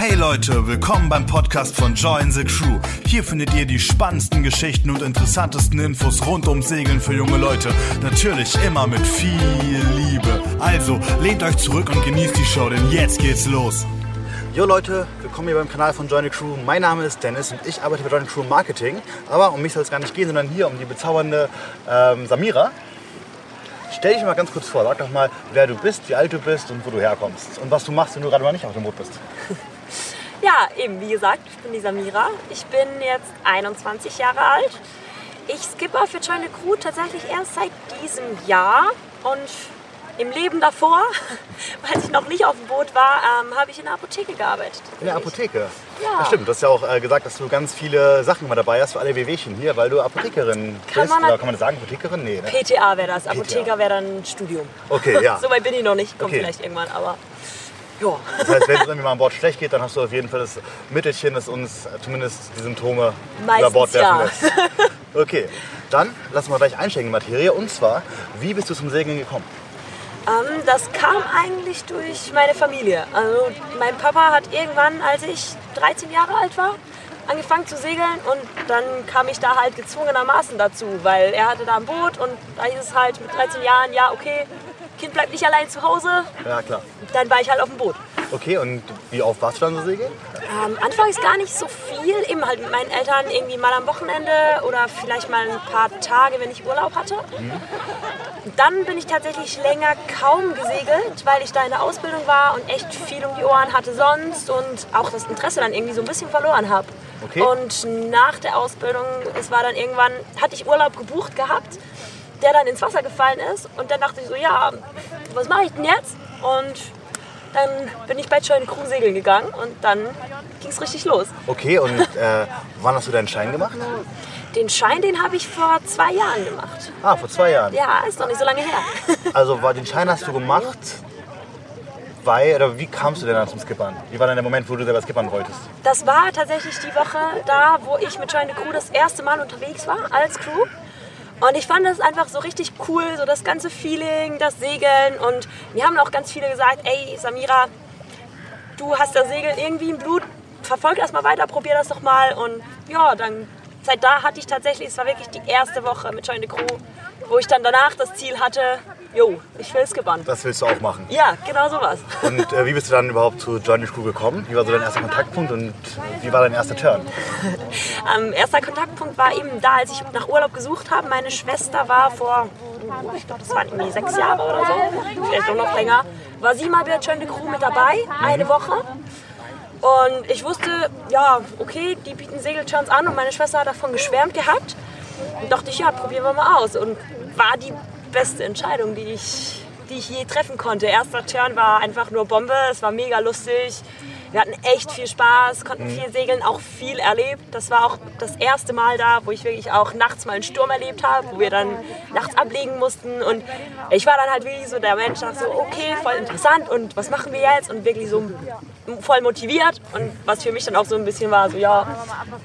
Hey Leute, willkommen beim Podcast von Join the Crew. Hier findet ihr die spannendsten Geschichten und interessantesten Infos rund ums Segeln für junge Leute. Natürlich immer mit viel Liebe. Also lehnt euch zurück und genießt die Show, denn jetzt geht's los. Jo Leute, willkommen hier beim Kanal von Join the Crew. Mein Name ist Dennis und ich arbeite bei Join the Crew Marketing. Aber um mich soll es gar nicht gehen, sondern hier um die bezaubernde ähm, Samira. Stell dich mal ganz kurz vor, sag doch mal, wer du bist, wie alt du bist und wo du herkommst. Und was du machst, wenn du gerade mal nicht auf dem Boot bist. Ja, eben, wie gesagt, ich bin die Samira. Ich bin jetzt 21 Jahre alt. Ich skipper für the Crew tatsächlich erst seit diesem Jahr. Und im Leben davor, als ich noch nicht auf dem Boot war, ähm, habe ich in der Apotheke gearbeitet. In der Apotheke? Ja. Das stimmt, du hast ja auch äh, gesagt, dass du ganz viele Sachen immer dabei hast für alle Wehwehchen hier, weil du Apothekerin Kann bist. man Oder kann man das sagen, Apothekerin? Nee, ne? PTA wäre das, Apotheker wäre dann ein Studium. Okay, ja. so weit bin ich noch nicht, kommt Okay. vielleicht irgendwann, aber ja. Das heißt, wenn es irgendwie mal an Bord schlecht geht, dann hast du auf jeden Fall das Mittelchen, das uns zumindest die Symptome über Meistens Bord werfen ja. lässt. Okay, dann lassen wir gleich einsteigen in die Materie. Und zwar, wie bist du zum Segeln gekommen? Ähm, das kam eigentlich durch meine Familie. Also mein Papa hat irgendwann, als ich 13 Jahre alt war, angefangen zu segeln und dann kam ich da halt gezwungenermaßen dazu, weil er hatte da ein Boot und da hieß es halt mit 13 Jahren, ja okay, Kind bleibt nicht allein zu Hause, Ja, klar. dann war ich halt auf dem Boot. Okay, und wie oft warst du dann so segeln? Ähm, anfangs gar nicht so viel, eben halt mit meinen Eltern irgendwie mal am Wochenende oder vielleicht mal ein paar Tage, wenn ich Urlaub hatte. Dann bin ich tatsächlich länger kaum gesegelt, weil ich da in der Ausbildung war und echt viel um die Ohren hatte sonst und auch das Interesse dann irgendwie so ein bisschen verloren habe. Okay. Und nach der Ausbildung, es war dann irgendwann, hatte ich Urlaub gebucht gehabt, der dann ins Wasser gefallen ist und dann dachte ich so, ja, was mache ich denn jetzt? Und dann bin ich bei Join Crew segeln gegangen und dann ging es richtig los. Okay, und äh, wann hast du deinen Schein gemacht? Den Schein, den habe ich vor zwei Jahren gemacht. Ah, vor zwei Jahren. Ja, ist noch nicht so lange her. Also war den Schein hast du gemacht, weil, oder wie kamst du denn dann zum Skippern? Wie war dann der Moment, wo du selber skippern wolltest? Das war tatsächlich die Woche da, wo ich mit Join the Crew das erste Mal unterwegs war als Crew. Und ich fand das einfach so richtig cool, so das ganze Feeling, das Segeln. Und mir haben auch ganz viele gesagt, ey Samira, du hast das Segeln irgendwie im Blut, verfolg das mal weiter, probier das doch mal. Und ja, dann seit da hatte ich tatsächlich, es war wirklich die erste Woche mit Join the Crew, wo ich dann danach das Ziel hatte, jo, ich will skippern. Das willst du auch machen. Ja, genau sowas. Und äh, wie bist du dann überhaupt zu Johnny Crew gekommen? Wie war so dein erster Kontaktpunkt und wie war dein erster Turn? Ähm, erster Kontaktpunkt war eben da, als ich nach Urlaub gesucht habe. Meine Schwester war vor, oh, ich glaube, das waren irgendwie sechs Jahre oder so, vielleicht noch länger, war sie mal bei Join the Crew mit dabei, eine Woche. Und ich wusste, ja, okay, die bieten Segelturns an und meine Schwester hat davon geschwärmt gehabt. Und dachte ich, ja, probieren wir mal aus. Und war die beste Entscheidung, die ich, die ich je treffen konnte. Erster Turn war einfach nur Bombe, es war mega lustig. Wir hatten echt viel Spaß, konnten viel segeln, auch viel erlebt. Das war auch das erste Mal da, wo ich wirklich auch nachts mal einen Sturm erlebt habe, wo wir dann nachts ablegen mussten. Und ich war dann halt wirklich so der Mensch, dachte so, okay, voll interessant und was machen wir jetzt? Und wirklich so voll motiviert. Und was für mich dann auch so ein bisschen war, so ja,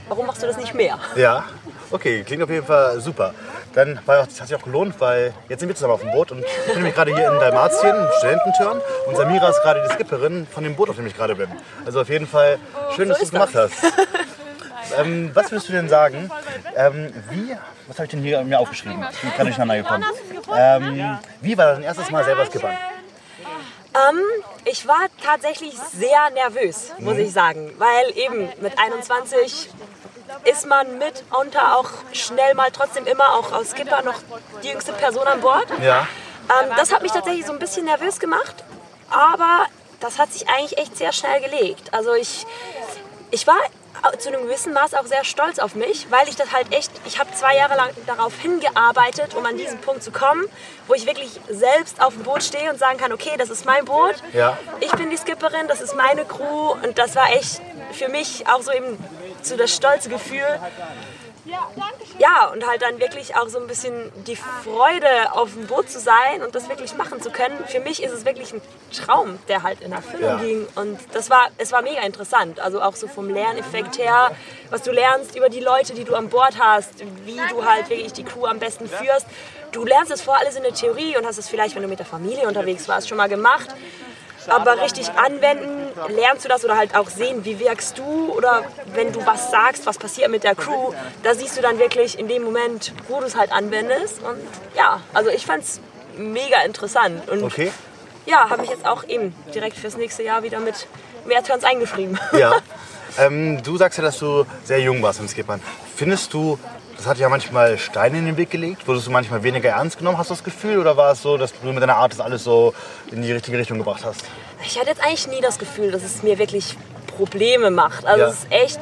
warum machst du das nicht mehr? Ja, okay, klingt auf jeden Fall super. Dann war auch, das hat sich auch gelohnt, weil jetzt sind wir zusammen auf dem Boot und ich bin nämlich gerade hier in Dalmatien, im Studententurn und Samira ist gerade die Skipperin von dem Boot, auf dem ich gerade bin. Also auf jeden Fall schön, dass so du es gemacht hast. ähm, was würdest du denn sagen, ähm, wie, was habe ich denn hier mir aufgeschrieben? Ich bin gerade durcheinander gekommen. Ähm, wie war dein erstes Mal selber skippern? Ähm, ich war tatsächlich sehr nervös, muss ich sagen, weil eben mit 21 ist man mitunter auch schnell mal trotzdem immer auch als Skipper noch die jüngste Person an Bord. Ja. Ähm, das hat mich tatsächlich so ein bisschen nervös gemacht, aber das hat sich eigentlich echt sehr schnell gelegt. Also ich, ich war zu einem gewissen Maß auch sehr stolz auf mich, weil ich das halt echt, ich habe zwei Jahre lang darauf hingearbeitet, um an diesen Punkt zu kommen, wo ich wirklich selbst auf dem Boot stehe und sagen kann, okay, das ist mein Boot, Ja. ich bin die Skipperin, das ist meine Crew und das war echt für mich auch so eben so das stolze Gefühl, ja, und halt dann wirklich auch so ein bisschen die Freude, auf dem Boot zu sein und das wirklich machen zu können. Für mich ist es wirklich ein Traum, der halt in Erfüllung Ja. ging. Und das war, es war mega interessant. Also auch so vom Lerneffekt her, was du lernst über die Leute, die du an Bord hast, wie du halt wirklich die Crew am besten führst. Du lernst es vor alles in der Theorie und hast es vielleicht, wenn du mit der Familie unterwegs warst, schon mal gemacht. Aber richtig anwenden lernst du das oder halt auch sehen, wie wirkst du oder wenn du was sagst, was passiert mit der Crew, da siehst du dann wirklich in dem Moment, wo du es halt anwendest. Und ja, also ich fand es mega interessant. Und Okay. ja, habe mich jetzt auch eben direkt fürs nächste Jahr wieder mit mehr Turns eingeschrieben. Ja. ähm, du sagst ja, dass du sehr jung warst im Skippern. Findest du, das hat ja manchmal Steine in den Weg gelegt? Wurdest du manchmal weniger ernst genommen, hast du das Gefühl? Oder war es so, dass du mit deiner Art das alles so in die richtige Richtung gebracht hast? Ich hatte jetzt eigentlich nie das Gefühl, dass es mir wirklich Probleme macht. Also Ja. es ist echt,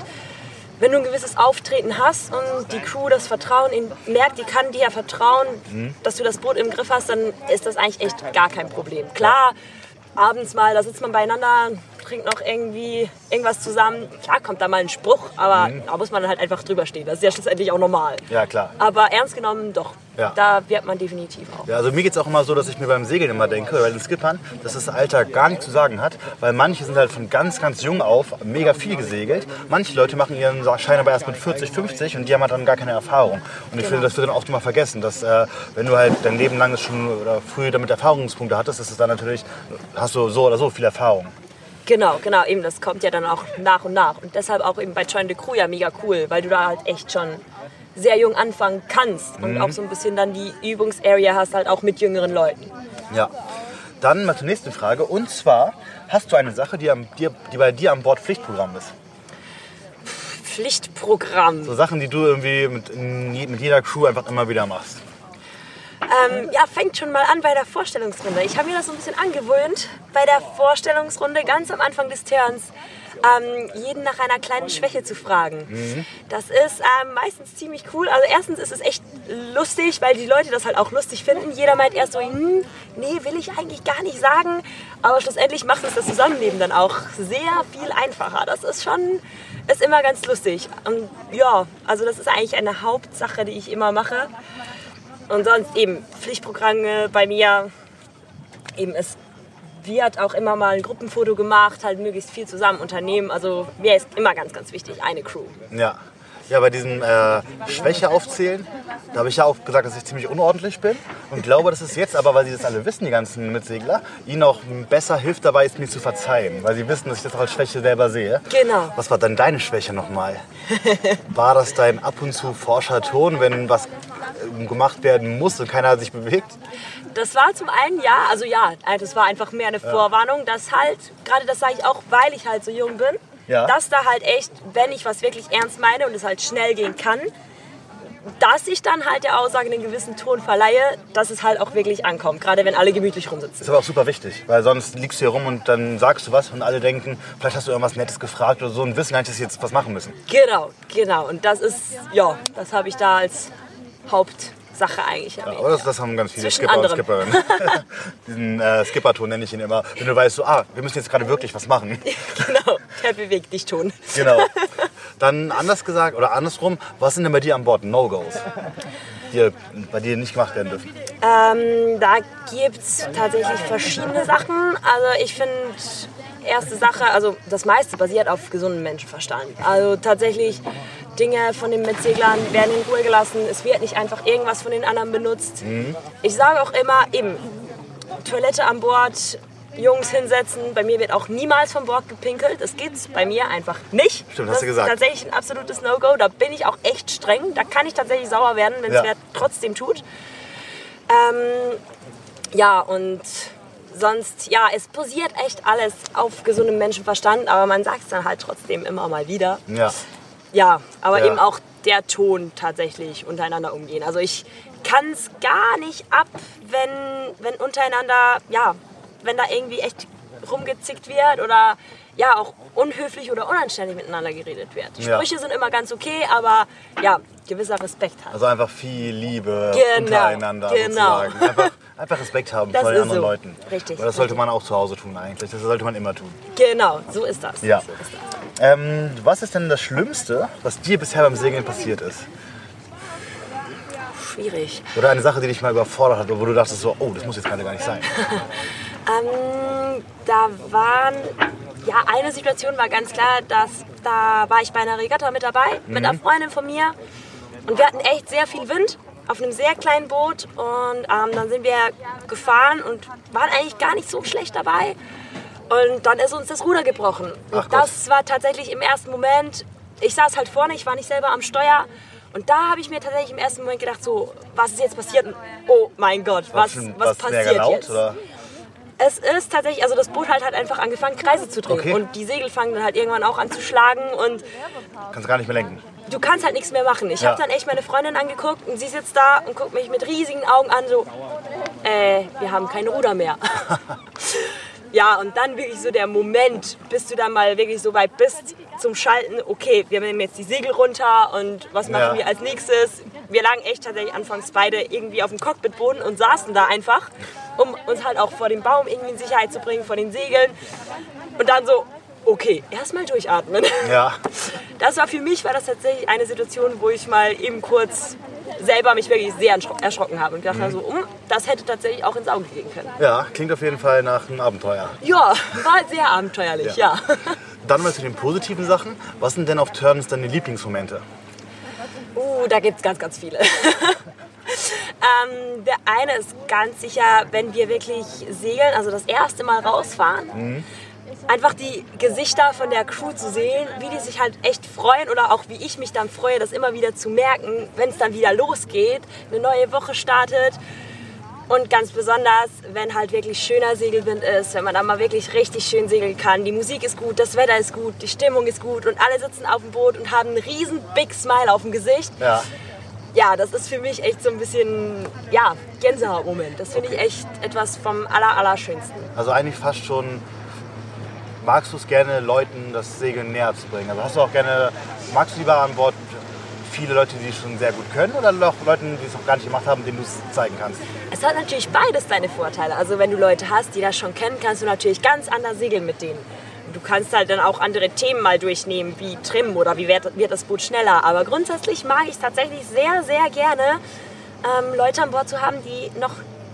wenn du ein gewisses Auftreten hast und die Crew das Vertrauen in, merkt, die kann dir ja vertrauen, Mhm. dass du das Boot im Griff hast, dann ist das eigentlich echt gar kein Problem. Klar, abends mal, da sitzt man beieinander, trinkt noch irgendwie irgendwas zusammen. Klar kommt da mal ein Spruch, aber Mhm. da muss man halt einfach drüber stehen. Das ist ja schlussendlich auch normal. Ja, klar. Aber ernst genommen, doch. Ja. Da wird man definitiv auch. Ja, also mir geht es auch immer so, dass ich mir beim Segeln immer denke, bei den Skippern, dass das Alter gar nichts zu sagen hat, weil manche sind halt von ganz, ganz jung auf mega viel gesegelt. Manche Leute machen ihren Schein aber erst mit 40, 50 und die haben halt dann gar keine Erfahrung. Und ich finde, das wird dann oft immer vergessen, dass äh, wenn du halt dein Leben lang schon oder früh damit Erfahrungspunkte hattest, ist es dann natürlich, hast du so oder so viel Erfahrung. Genau, genau, eben, das kommt ja dann auch nach und nach. Und deshalb auch eben bei Join the Crew ja mega cool, weil du da halt echt schon sehr jung anfangen kannst und Mhm. auch so ein bisschen dann die Übungsarea hast, halt auch mit jüngeren Leuten. Ja. Dann mal zur nächsten Frage. Und zwar, hast du eine Sache, die, am, die, die bei dir an Bord Pflichtprogramm ist? Pflichtprogramm. So Sachen, die du irgendwie mit, mit jeder Crew einfach immer wieder machst. Ähm, ja, fängt schon mal an bei der Vorstellungsrunde. Ich habe mir das so ein bisschen angewöhnt, bei der Vorstellungsrunde ganz am Anfang des Turns ähm, jeden nach einer kleinen Schwäche zu fragen. Das ist ähm, meistens ziemlich cool. Also erstens ist es echt lustig, weil die Leute das halt auch lustig finden. Jeder meint erst so, hm, nee, will ich eigentlich gar nicht sagen. Aber schlussendlich macht es das Zusammenleben dann auch sehr viel einfacher. Das ist schon, ist immer ganz lustig. Und ja, also das ist eigentlich eine Hauptsache, die ich immer mache. Und sonst eben Pflichtprogramme bei mir. Eben es wird auch immer mal ein Gruppenfoto gemacht, halt möglichst viel zusammen unternehmen. Also mir ist immer ganz, ganz wichtig, eine Crew. Ja. Ja, bei diesem äh, Schwäche aufzählen, da habe ich ja auch gesagt, dass ich ziemlich unordentlich bin. Und glaube, dass es jetzt aber, weil sie das alle wissen, die ganzen Mitsegler, ihnen auch besser hilft dabei, es mir zu verzeihen. Weil sie wissen, dass ich das auch als Schwäche selber sehe. Genau. Was war dann deine Schwäche nochmal? War das dein ab und zu forscher Ton, wenn was äh, gemacht werden muss und keiner sich bewegt? Das war zum einen ja, also ja, das war einfach mehr eine Vorwarnung, dass halt, gerade das sage ich auch, weil ich halt so jung bin, Ja. dass da halt echt, wenn ich was wirklich ernst meine und es halt schnell gehen kann, dass ich dann halt der Aussage einen gewissen Ton verleihe, dass es halt auch wirklich ankommt, gerade wenn alle gemütlich rumsitzen. ist aber auch super wichtig, weil sonst liegst du hier rum und dann sagst du was und alle denken, vielleicht hast du irgendwas Nettes gefragt oder so und wissen nicht, dass sie jetzt was machen müssen. Genau, genau. Und das ist, ja, das habe ich da als Hauptsache eigentlich erwähnt. Aber das, das haben ganz viele Zwischen Skipper und anderem. Skipperinnen. Diesen äh, Skipperton nenne ich ihn immer. Wenn du weißt, so, ah, wir müssen jetzt gerade wirklich was machen. genau, der bewegt dich Ton. Genau. Dann anders gesagt oder andersrum, was sind denn bei dir an Bord No-Gos, die bei dir nicht gemacht werden dürfen? Ähm, da gibt es tatsächlich verschiedene Sachen. Also ich finde, erste Sache, also das meiste basiert auf gesundem Menschenverstand. Also tatsächlich Dinge von den Mitseglern werden in Ruhe gelassen. Es wird nicht einfach irgendwas von den anderen benutzt. Ich sage auch immer, eben, Toilette an Bord, Jungs hinsetzen. Bei mir wird auch niemals von Bord gepinkelt. Das gibt's bei mir einfach nicht. Stimmt, das hast du gesagt. ist tatsächlich ein absolutes No-Go. Da bin ich auch echt streng. Da kann ich tatsächlich sauer werden, wenn es Ja. wer trotzdem tut. Ähm, ja, und sonst, ja, es basiert echt alles auf gesundem Menschenverstand, aber man sagt es dann halt trotzdem immer mal wieder. Ja. Ja, aber Ja. eben auch der Ton tatsächlich untereinander umgehen. Also ich kann es gar nicht ab, wenn, wenn untereinander, ja, wenn da irgendwie echt rumgezickt wird oder ja, auch unhöflich oder unanständig miteinander geredet wird. Ja. Sprüche sind immer ganz okay, aber ja, gewisser Respekt halt. Also einfach viel Liebe Genau, untereinander genau. sozusagen. Einfach, einfach Respekt haben Das vor den anderen so. Leuten. Richtig, Weil das sollte richtig. man auch zu Hause tun eigentlich. Das sollte man immer tun. Genau, so ist das. Ja. So ist das. Ähm, was ist denn das Schlimmste, was dir bisher beim Segeln passiert ist? Schwierig. Oder eine Sache, die dich mal überfordert hat, wo du dachtest so, oh, das muss jetzt gerade gar nicht sein. Ähm, da waren, ja, eine Situation war ganz klar, dass da war ich bei einer Regatta mit dabei, mit einer Freundin von mir. Und wir hatten echt sehr viel Wind auf einem sehr kleinen Boot. Und ähm, dann sind wir gefahren und waren eigentlich gar nicht so schlecht dabei. Und dann ist uns das Ruder gebrochen. Und das war tatsächlich im ersten Moment, ich saß halt vorne, ich war nicht selber am Steuer. Und da habe ich mir tatsächlich im ersten Moment gedacht, so, was ist jetzt passiert? Oh mein Gott, was, was passiert laut, jetzt? Oder? Es ist tatsächlich, also das Boot halt hat einfach angefangen, Kreise zu drehen. Okay. Und die Segel fangen dann halt irgendwann auch an zu schlagen. Und Kannst gar nicht mehr lenken. Du kannst halt nichts mehr machen. Ich Ja. habe dann echt meine Freundin angeguckt und sie sitzt da und guckt mich mit riesigen Augen an, so, äh, wir haben kein Ruder mehr. ja, und dann wirklich so der Moment, bis du dann mal wirklich so weit bist zum Schalten, okay, wir nehmen jetzt die Segel runter und was machen Ja. wir als nächstes? Wir lagen echt tatsächlich anfangs beide irgendwie auf dem Cockpitboden und saßen da einfach, um uns halt auch vor dem Baum irgendwie in Sicherheit zu bringen, vor den Segeln. Und dann so, okay, erstmal durchatmen. Ja. Das war für mich war das tatsächlich eine Situation, wo ich mal eben kurz selber mich wirklich sehr erschro- erschrocken habe und gedacht habe, so, um, das hätte tatsächlich auch ins Auge gehen können. Ja, klingt auf jeden Fall nach einem Abenteuer. Ja, war sehr abenteuerlich, ja. Dann mal zu den positiven Sachen. Was sind denn auf Turns deine Lieblingsmomente? Uh, da gibt es ganz, ganz viele. ähm, der eine ist ganz sicher, wenn wir wirklich segeln, also das erste Mal rausfahren, einfach die Gesichter von der Crew zu sehen, wie die sich halt echt freuen oder auch wie ich mich dann freue, das immer wieder zu merken, wenn es dann wieder losgeht, eine neue Woche startet. Und ganz besonders, wenn halt wirklich schöner Segelwind ist, wenn man da mal wirklich richtig schön segeln kann. Die Musik ist gut, das Wetter ist gut, die Stimmung ist gut und alle sitzen auf dem Boot und haben einen riesen Big Smile auf dem Gesicht. Ja. Ja, das ist für mich echt so ein bisschen, ja, Gänsehautmoment. Das finde ich echt etwas vom aller, Allerschönsten. Also eigentlich fast schon, magst du es gerne, Leuten das Segeln näher zu bringen? Also hast du auch gerne, magst du lieber an Bord viele Leute, die es schon sehr gut können oder auch Leute, die es noch gar nicht gemacht haben, denen du es zeigen kannst? Es hat natürlich beides seine Vorteile. Also wenn du Leute hast, die das schon kennen, kannst du natürlich ganz anders segeln mit denen. Du kannst halt dann auch andere Themen mal durchnehmen, wie Trim oder wie wird, wird das Boot schneller. Aber grundsätzlich mag ich es tatsächlich sehr, sehr gerne, ähm, Leute an Bord zu haben, die noch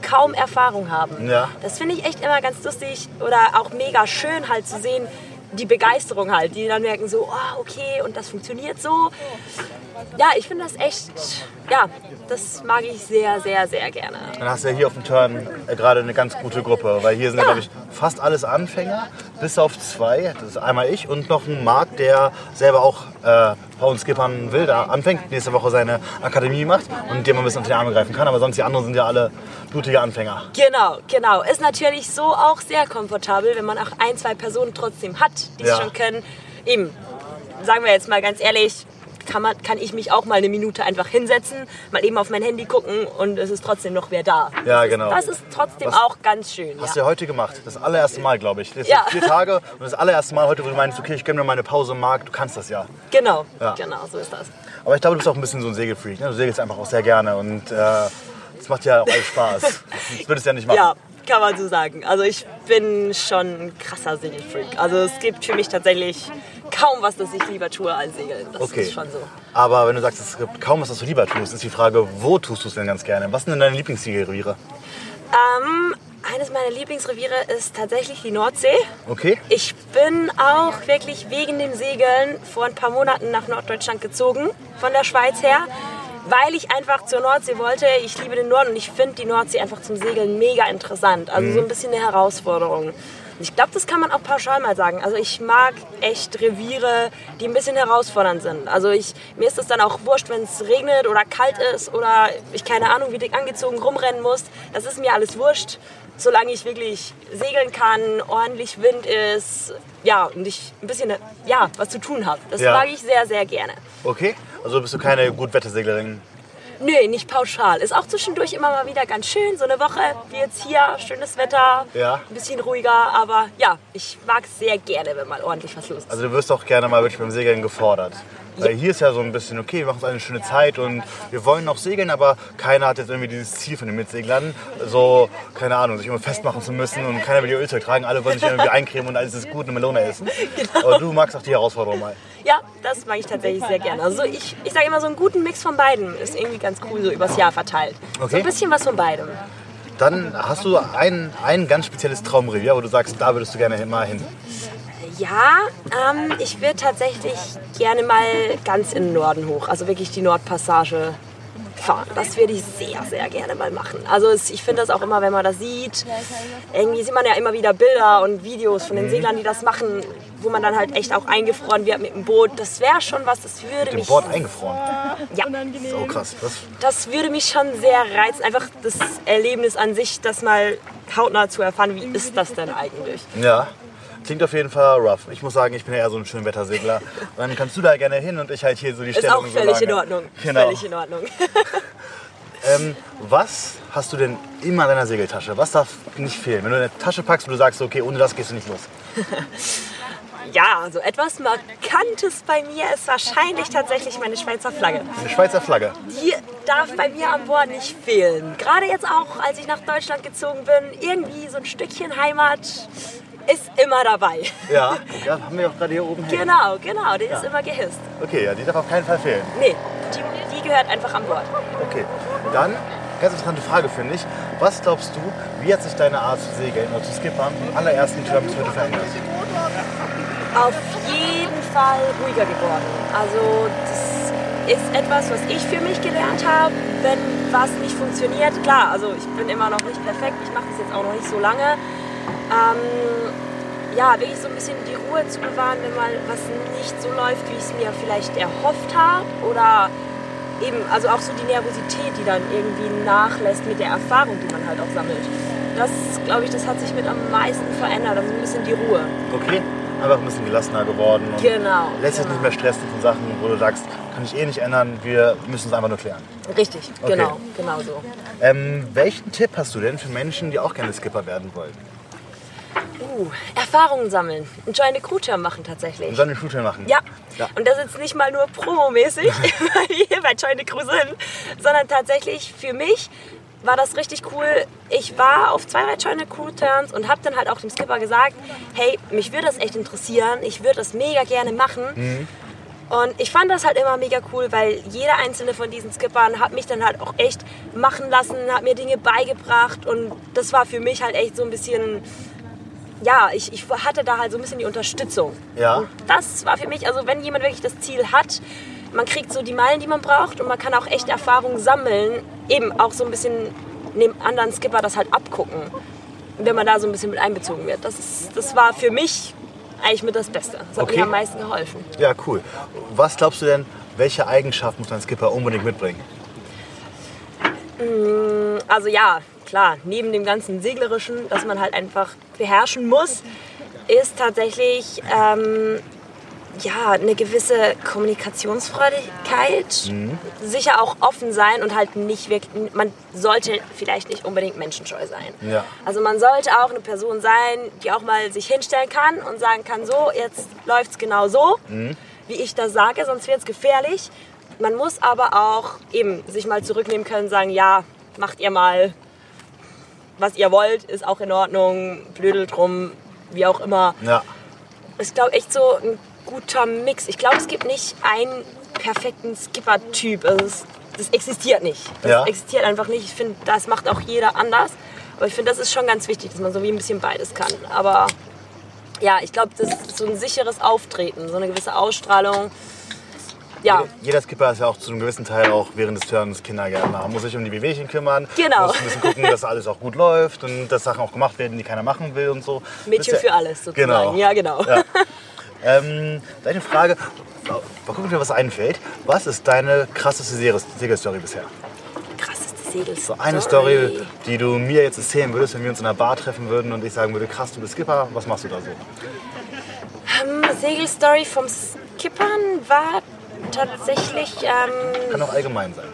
kaum Erfahrung haben. Ja. Das finde ich echt immer ganz lustig oder auch mega schön halt zu sehen, die Begeisterung halt, die dann merken so, oh, okay, und das funktioniert so. Ja, ich finde das echt, ja, das mag ich sehr, sehr, sehr gerne. Dann hast du ja hier auf dem Turn äh, gerade eine ganz gute Gruppe, weil hier sind, Ja. glaube ich, fast alles Anfänger, bis auf zwei. Das ist einmal ich und noch ein Marc, der selber auch äh, uns skippern will, da anfängt, nächste Woche seine Akademie macht und dem man ein bisschen unter die Arme greifen kann. Aber sonst die anderen sind ja alle blutige Anfänger. Genau, genau. Ist natürlich so auch sehr komfortabel, wenn man auch ein, zwei Personen trotzdem hat, die es Ja. schon können. Eben, sagen wir jetzt mal ganz ehrlich, kann, man, kann ich mich auch mal eine Minute einfach hinsetzen, mal eben auf mein Handy gucken und es ist trotzdem noch wer da. Ja, das genau. Ist, das ist trotzdem Was auch ganz schön. Hast ja. du ja heute gemacht. Das allererste Mal, glaube ich. Jetzt Ja. vier Tage und das allererste Mal heute, wo du meinst, okay, ich gönne mir meine Pause, Marc, du kannst das ja. Genau, Ja. genau, so ist das. Aber ich glaube, du bist auch ein bisschen so ein Segelfreak. Ne? Du segelst einfach auch sehr gerne und äh, das macht ja auch alles Spaß. Das würdest du ja nicht machen. Ja, kann man so sagen. Also ich bin schon ein krasser Segelfreak. Also es gibt für mich tatsächlich kaum was, das ich lieber tue als Segeln. Das Okay. ist schon so. Aber wenn du sagst, es gibt kaum was, was du lieber tust, ist die Frage, wo tust du es denn ganz gerne? Was sind denn deine Lieblingssegelreviere? Ähm, eines meiner Lieblingsreviere ist tatsächlich die Nordsee. Okay? Ich bin auch wirklich wegen dem Segeln vor ein paar Monaten nach Norddeutschland gezogen, von der Schweiz her, weil ich einfach zur Nordsee wollte. Ich liebe den Norden und ich finde die Nordsee einfach zum Segeln mega interessant. Also so ein bisschen eine Herausforderung. Und Ich glaube, das kann man auch pauschal mal sagen. Also ich mag echt Reviere, die ein bisschen herausfordernd sind. Also ich, mir ist es dann auch wurscht, wenn es regnet oder kalt ist oder ich keine Ahnung, wie dick angezogen rumrennen muss. Das ist mir alles wurscht solange ich wirklich segeln kann, ordentlich Wind ist, ja, und ich ein bisschen, ja, was zu tun habe. Das Ja. mag ich sehr, sehr gerne. Okay? Also bist du keine Gutwetterseglerin? Nö, nicht pauschal. Ist auch zwischendurch immer mal wieder ganz schön. So eine Woche wie jetzt hier, schönes Wetter, Ja. ein bisschen ruhiger, aber ja, ich mag es sehr gerne, wenn mal ordentlich was los ist. Also du wirst auch gerne mal wirklich beim Segeln gefordert. Weil hier ist ja so ein bisschen, okay, wir machen uns eine schöne Zeit und wir wollen noch segeln, aber keiner hat jetzt irgendwie dieses Ziel von den Mitseglern, so, keine Ahnung, sich immer festmachen zu müssen und keiner will ihr Ölzeug tragen, alle wollen sich irgendwie eincremen und alles ist gut, eine Melone essen. Genau. Aber du magst auch die Herausforderung mal. Ja, das mag ich tatsächlich sehr gerne. Also ich, ich sage immer, so einen guten Mix von beiden ist irgendwie ganz cool, so übers Jahr verteilt. So Okay. ein bisschen was von beidem. Dann hast du ein, ein ganz spezielles Traumrevier, wo du sagst, da würdest du gerne mal hin. Ja, ähm, ich würde tatsächlich gerne mal ganz in den Norden hoch. Also wirklich die Nordpassage fahren. Das würde ich sehr, sehr gerne mal machen. Also es, ich finde das auch immer, wenn man das sieht, irgendwie sieht man ja immer wieder Bilder und Videos von Mhm. den Seglern, die das machen, wo man dann halt echt auch eingefroren wird mit dem Boot. Das wäre schon was, das würde Mit dem mich... Board eingefroren. ja, So krass. Das, das würde mich schon sehr reizen. Einfach das Erlebnis an sich, das mal hautnah zu erfahren, wie ist das denn eigentlich? ja. Klingt auf jeden Fall rough. Ich muss sagen, ich bin ja eher so ein Schönwettersegler. Dann kannst du da gerne hin und ich halt hier so die Ist Stellung auch so völlig in lange. Ordnung. Genau. Völlig in Ordnung. Ähm, was hast du denn immer in deiner Segeltasche? Was darf nicht fehlen? Wenn du eine Tasche packst, wo du sagst, okay, ohne das gehst du nicht los. Ja, also etwas Markantes bei mir ist wahrscheinlich tatsächlich meine Schweizer Flagge. Eine Schweizer Flagge. Die darf bei mir an Bord nicht fehlen. Gerade jetzt auch, als ich nach Deutschland gezogen bin, irgendwie so ein Stückchen Heimat ist immer dabei. Ja, ja haben wir auch gerade hier oben hängen. Genau, genau, die ist immer gehisst. Okay, ja, die darf auf keinen Fall fehlen. Nee, die, die gehört einfach an Bord. Okay, dann, ganz interessante Frage finde ich. Was glaubst du, wie hat sich deine Art zu segeln oder zu skippern vom allerersten Term bis heute verändert? Auf jeden Fall ruhiger geworden. Also das ist etwas, was ich für mich gelernt habe, wenn was nicht funktioniert. Klar, also ich bin immer noch nicht perfekt, ich mache das jetzt auch noch nicht so lange. Ähm, ja, wirklich so ein bisschen die Ruhe zu bewahren, wenn mal was nicht so läuft, wie ich es mir vielleicht erhofft habe. Oder eben, also auch so die Nervosität, die dann irgendwie nachlässt mit der Erfahrung, die man halt auch sammelt. Das, glaube ich, das hat sich mit am meisten verändert, also ein bisschen die Ruhe. Okay, einfach ein bisschen gelassener geworden. Und Genau. Lässt sich genau. nicht mehr stressen von Sachen, wo du sagst, kann ich eh nicht ändern, wir müssen es einfach nur klären. Richtig, Okay. genau, genau so. Ähm, welchen Tipp hast du denn für Menschen, die auch gerne Skipper werden wollen? Uh, Erfahrungen sammeln. Einen Join Crew machen tatsächlich. Einen Shooter machen? Ja. Ja. Und das jetzt nicht mal nur promomäßig, weil wir hier bei Join Crew sind, sondern tatsächlich für mich war das richtig cool. Ich war auf zwei, drei Join Crew Turns und habe dann halt auch dem Skipper gesagt, hey, mich würde das echt interessieren, ich würde das mega gerne machen. Und ich fand das halt immer mega cool, weil jeder einzelne von diesen Skippern hat mich dann halt auch echt machen lassen, hat mir Dinge beigebracht und das war für mich halt echt so ein bisschen, ja, ich, ich hatte da halt so ein bisschen die Unterstützung. Ja. Und das war für mich, also wenn jemand wirklich das Ziel hat, man kriegt so die Meilen, die man braucht und man kann auch echt Erfahrung sammeln, eben auch so ein bisschen dem anderen Skipper das halt abgucken, wenn man da so ein bisschen mit einbezogen wird. Das, ist, das war für mich eigentlich mit das Beste. Das hat Okay. mir am meisten geholfen. Ja, cool. Was glaubst du denn, welche Eigenschaft muss ein Skipper unbedingt mitbringen? Also ja, klar, neben dem ganzen Seglerischen, das man halt einfach beherrschen muss, ist tatsächlich ähm, ja, eine gewisse Kommunikationsfreudigkeit. Sicher auch offen sein und halt nicht wirklich, man sollte vielleicht nicht unbedingt menschenscheu sein. Ja. Also man sollte auch eine Person sein, die auch mal sich hinstellen kann und sagen kann, so, jetzt läuft es genau so, wie ich das sage, sonst wird es gefährlich. Man muss aber auch eben sich mal zurücknehmen können und sagen, ja, macht ihr mal, was ihr wollt, ist auch in Ordnung, blödelt drum, wie auch immer. Ja. Ist, glaube echt so ein guter Mix. Ich glaube, es gibt nicht einen perfekten Skipper-Typ. Also es, das existiert nicht. Das Ja. existiert einfach nicht. Ich finde, das macht auch jeder anders. Aber ich finde, das ist schon ganz wichtig, dass man so wie ein bisschen beides kann. Aber ja, ich glaube, das ist so ein sicheres Auftreten, so eine gewisse Ausstrahlung. Ja, Jeder Skipper ist ja auch zu einem gewissen Teil auch während des Turns Kindergärtner. Man muss sich um die Wehwehchen kümmern. Genau. Muss ein bisschen gucken, dass alles auch gut läuft und dass Sachen auch gemacht werden, die keiner machen will und so. Mädchen ist für alles sozusagen. Genau. Ja, genau. Ja. Ähm, deine Frage, mal gucken, mir was einfällt. Was ist deine krasseste Segel- Segelstory bisher? Krasseste Segelstory. So eine Story, die du mir jetzt erzählen würdest, wenn wir uns in einer Bar treffen würden und ich sagen würde, krass, du bist Skipper, was machst du da so? Segelstory vom Skippern war tatsächlich... Ähm, Kann auch allgemein sein.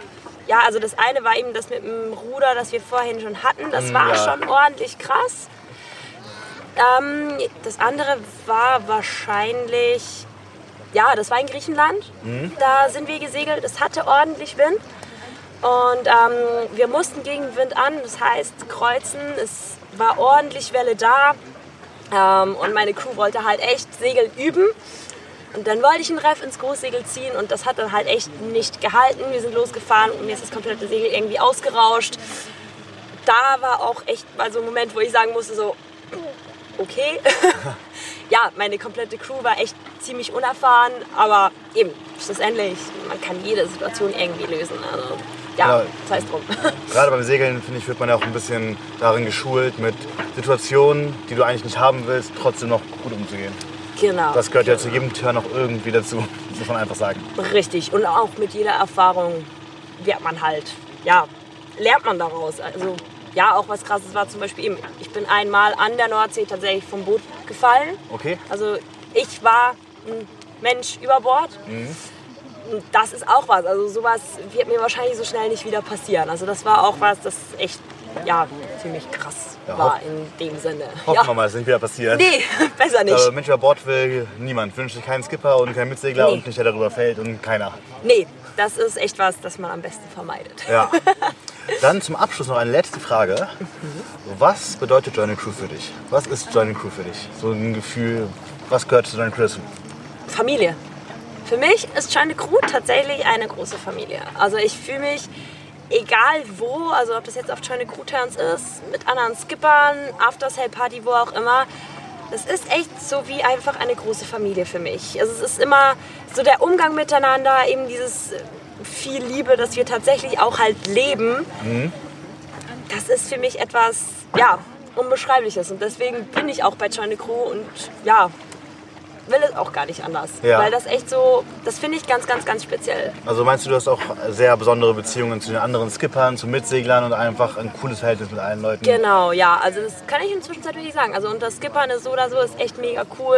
Ja, also das eine war eben das mit dem Ruder, das wir vorhin schon hatten. Das Mm, war ja. schon ordentlich krass. Ähm, das andere war wahrscheinlich, ja, das war in Griechenland. Mhm. Da sind wir gesegelt. Es hatte ordentlich Wind. Und ähm, wir mussten gegen Wind an, das heißt kreuzen. Es war ordentlich Welle da. Ähm, und meine Crew wollte halt echt Segeln üben. Und dann wollte ich einen Ref ins Großsegel ziehen und das hat dann halt echt nicht gehalten. Wir sind losgefahren und mir ist das komplette Segel irgendwie ausgerauscht. Da war auch echt mal so ein Moment, wo ich sagen musste, so, okay. ja, meine komplette Crew war echt ziemlich unerfahren, aber eben, schlussendlich, man kann jede Situation irgendwie lösen. Also ja, Ja. sei es drum. Gerade beim Segeln, finde ich, wird man ja auch ein bisschen darin geschult, mit Situationen, die du eigentlich nicht haben willst, trotzdem noch gut umzugehen. Genau. Das gehört ja zu jedem Turn auch irgendwie dazu, muss man einfach sagen. Richtig. Und auch mit jeder Erfahrung wird man halt, ja, lernt man daraus. Also, ja, auch was krasses war zum Beispiel eben, ich bin einmal an der Nordsee tatsächlich vom Boot gefallen. Okay? Also, ich war ein Mensch über Bord. Und das ist auch was. Also, sowas wird mir wahrscheinlich so schnell nicht wieder passieren. Also, das war auch was, das echt, ja, ziemlich krass Ja, war in dem Sinne. Hoffen ja. wir mal, es nicht wieder passiert. Nee, besser nicht. Aber Mensch über Bord will niemand. Wünscht sich keinen Skipper und keinen Mitsegler Nee. und nicht der darüber fällt und keiner. Nee, das ist echt was, das man am besten vermeidet. Ja. Dann zum Abschluss noch eine letzte Frage. Was bedeutet Journey Crew für dich? Was ist Journey Crew für dich? So ein Gefühl, was gehört zu Journey Crew? Familie. Für mich ist China Crew tatsächlich eine große Familie. Also ich fühle mich, egal wo, also ob das jetzt auf China Crew Turns ist, mit anderen Skippern, After Sale Party, wo auch immer, das ist echt so wie einfach eine große Familie für mich. Also es ist immer so der Umgang miteinander, eben dieses viel Liebe, das wir tatsächlich auch halt leben. Das ist für mich etwas, ja, Unbeschreibliches. Und deswegen bin ich auch bei China Crew und ja, will es auch gar nicht anders. Ja. Weil das echt so, das finde ich ganz, ganz, ganz speziell. Also meinst du, du hast auch sehr besondere Beziehungen zu den anderen Skippern, zu Mitseglern und einfach ein cooles Verhältnis mit allen Leuten? Genau, ja, also das kann ich inzwischen wirklich sagen. Also unter Skippern ist so oder so, ist echt mega cool.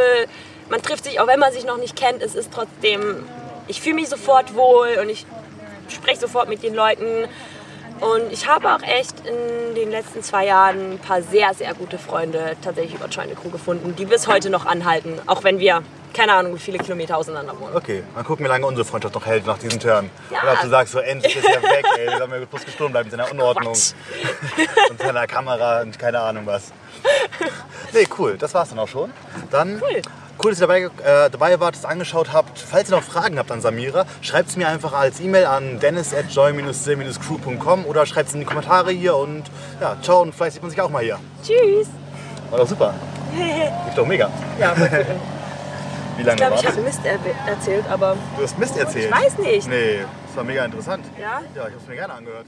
Man trifft sich, auch wenn man sich noch nicht kennt, es ist trotzdem, ich fühle mich sofort wohl und ich spreche sofort mit den Leuten. Und ich habe auch echt in den letzten zwei Jahren ein paar sehr, sehr gute Freunde tatsächlich über Crew gefunden, die bis heute noch anhalten, auch wenn wir keine Ahnung, wie viele Kilometer auseinander wohnen. Okay, mal gucken, wie lange unsere Freundschaft noch hält nach diesem Turn. Ja. Oder ob du sagst, so endlich ist er weg, ey, wir haben ja bloß gestohlen bleiben mit seiner Unordnung und seiner Kamera und keine Ahnung was. Nee, cool, das war's dann auch schon. Dann Cool. Cool, dass ihr dabei, äh, dabei wart, es angeschaut habt. Falls ihr noch Fragen habt an Samira, schreibt es mir einfach als E-Mail an dennis at joy-crew.com oder schreibt es in die Kommentare hier und ja, ciao und vielleicht sieht man sich auch mal hier. Tschüss! War doch super. Lief doch mega. Ja, gucken. Wie lange Ich glaube, ich habe Mist er erzählt, aber Du hast Mist erzählt. ich weiß nicht. Nee, das war mega interessant. Ja? Ja, ich habe es mir gerne angehört.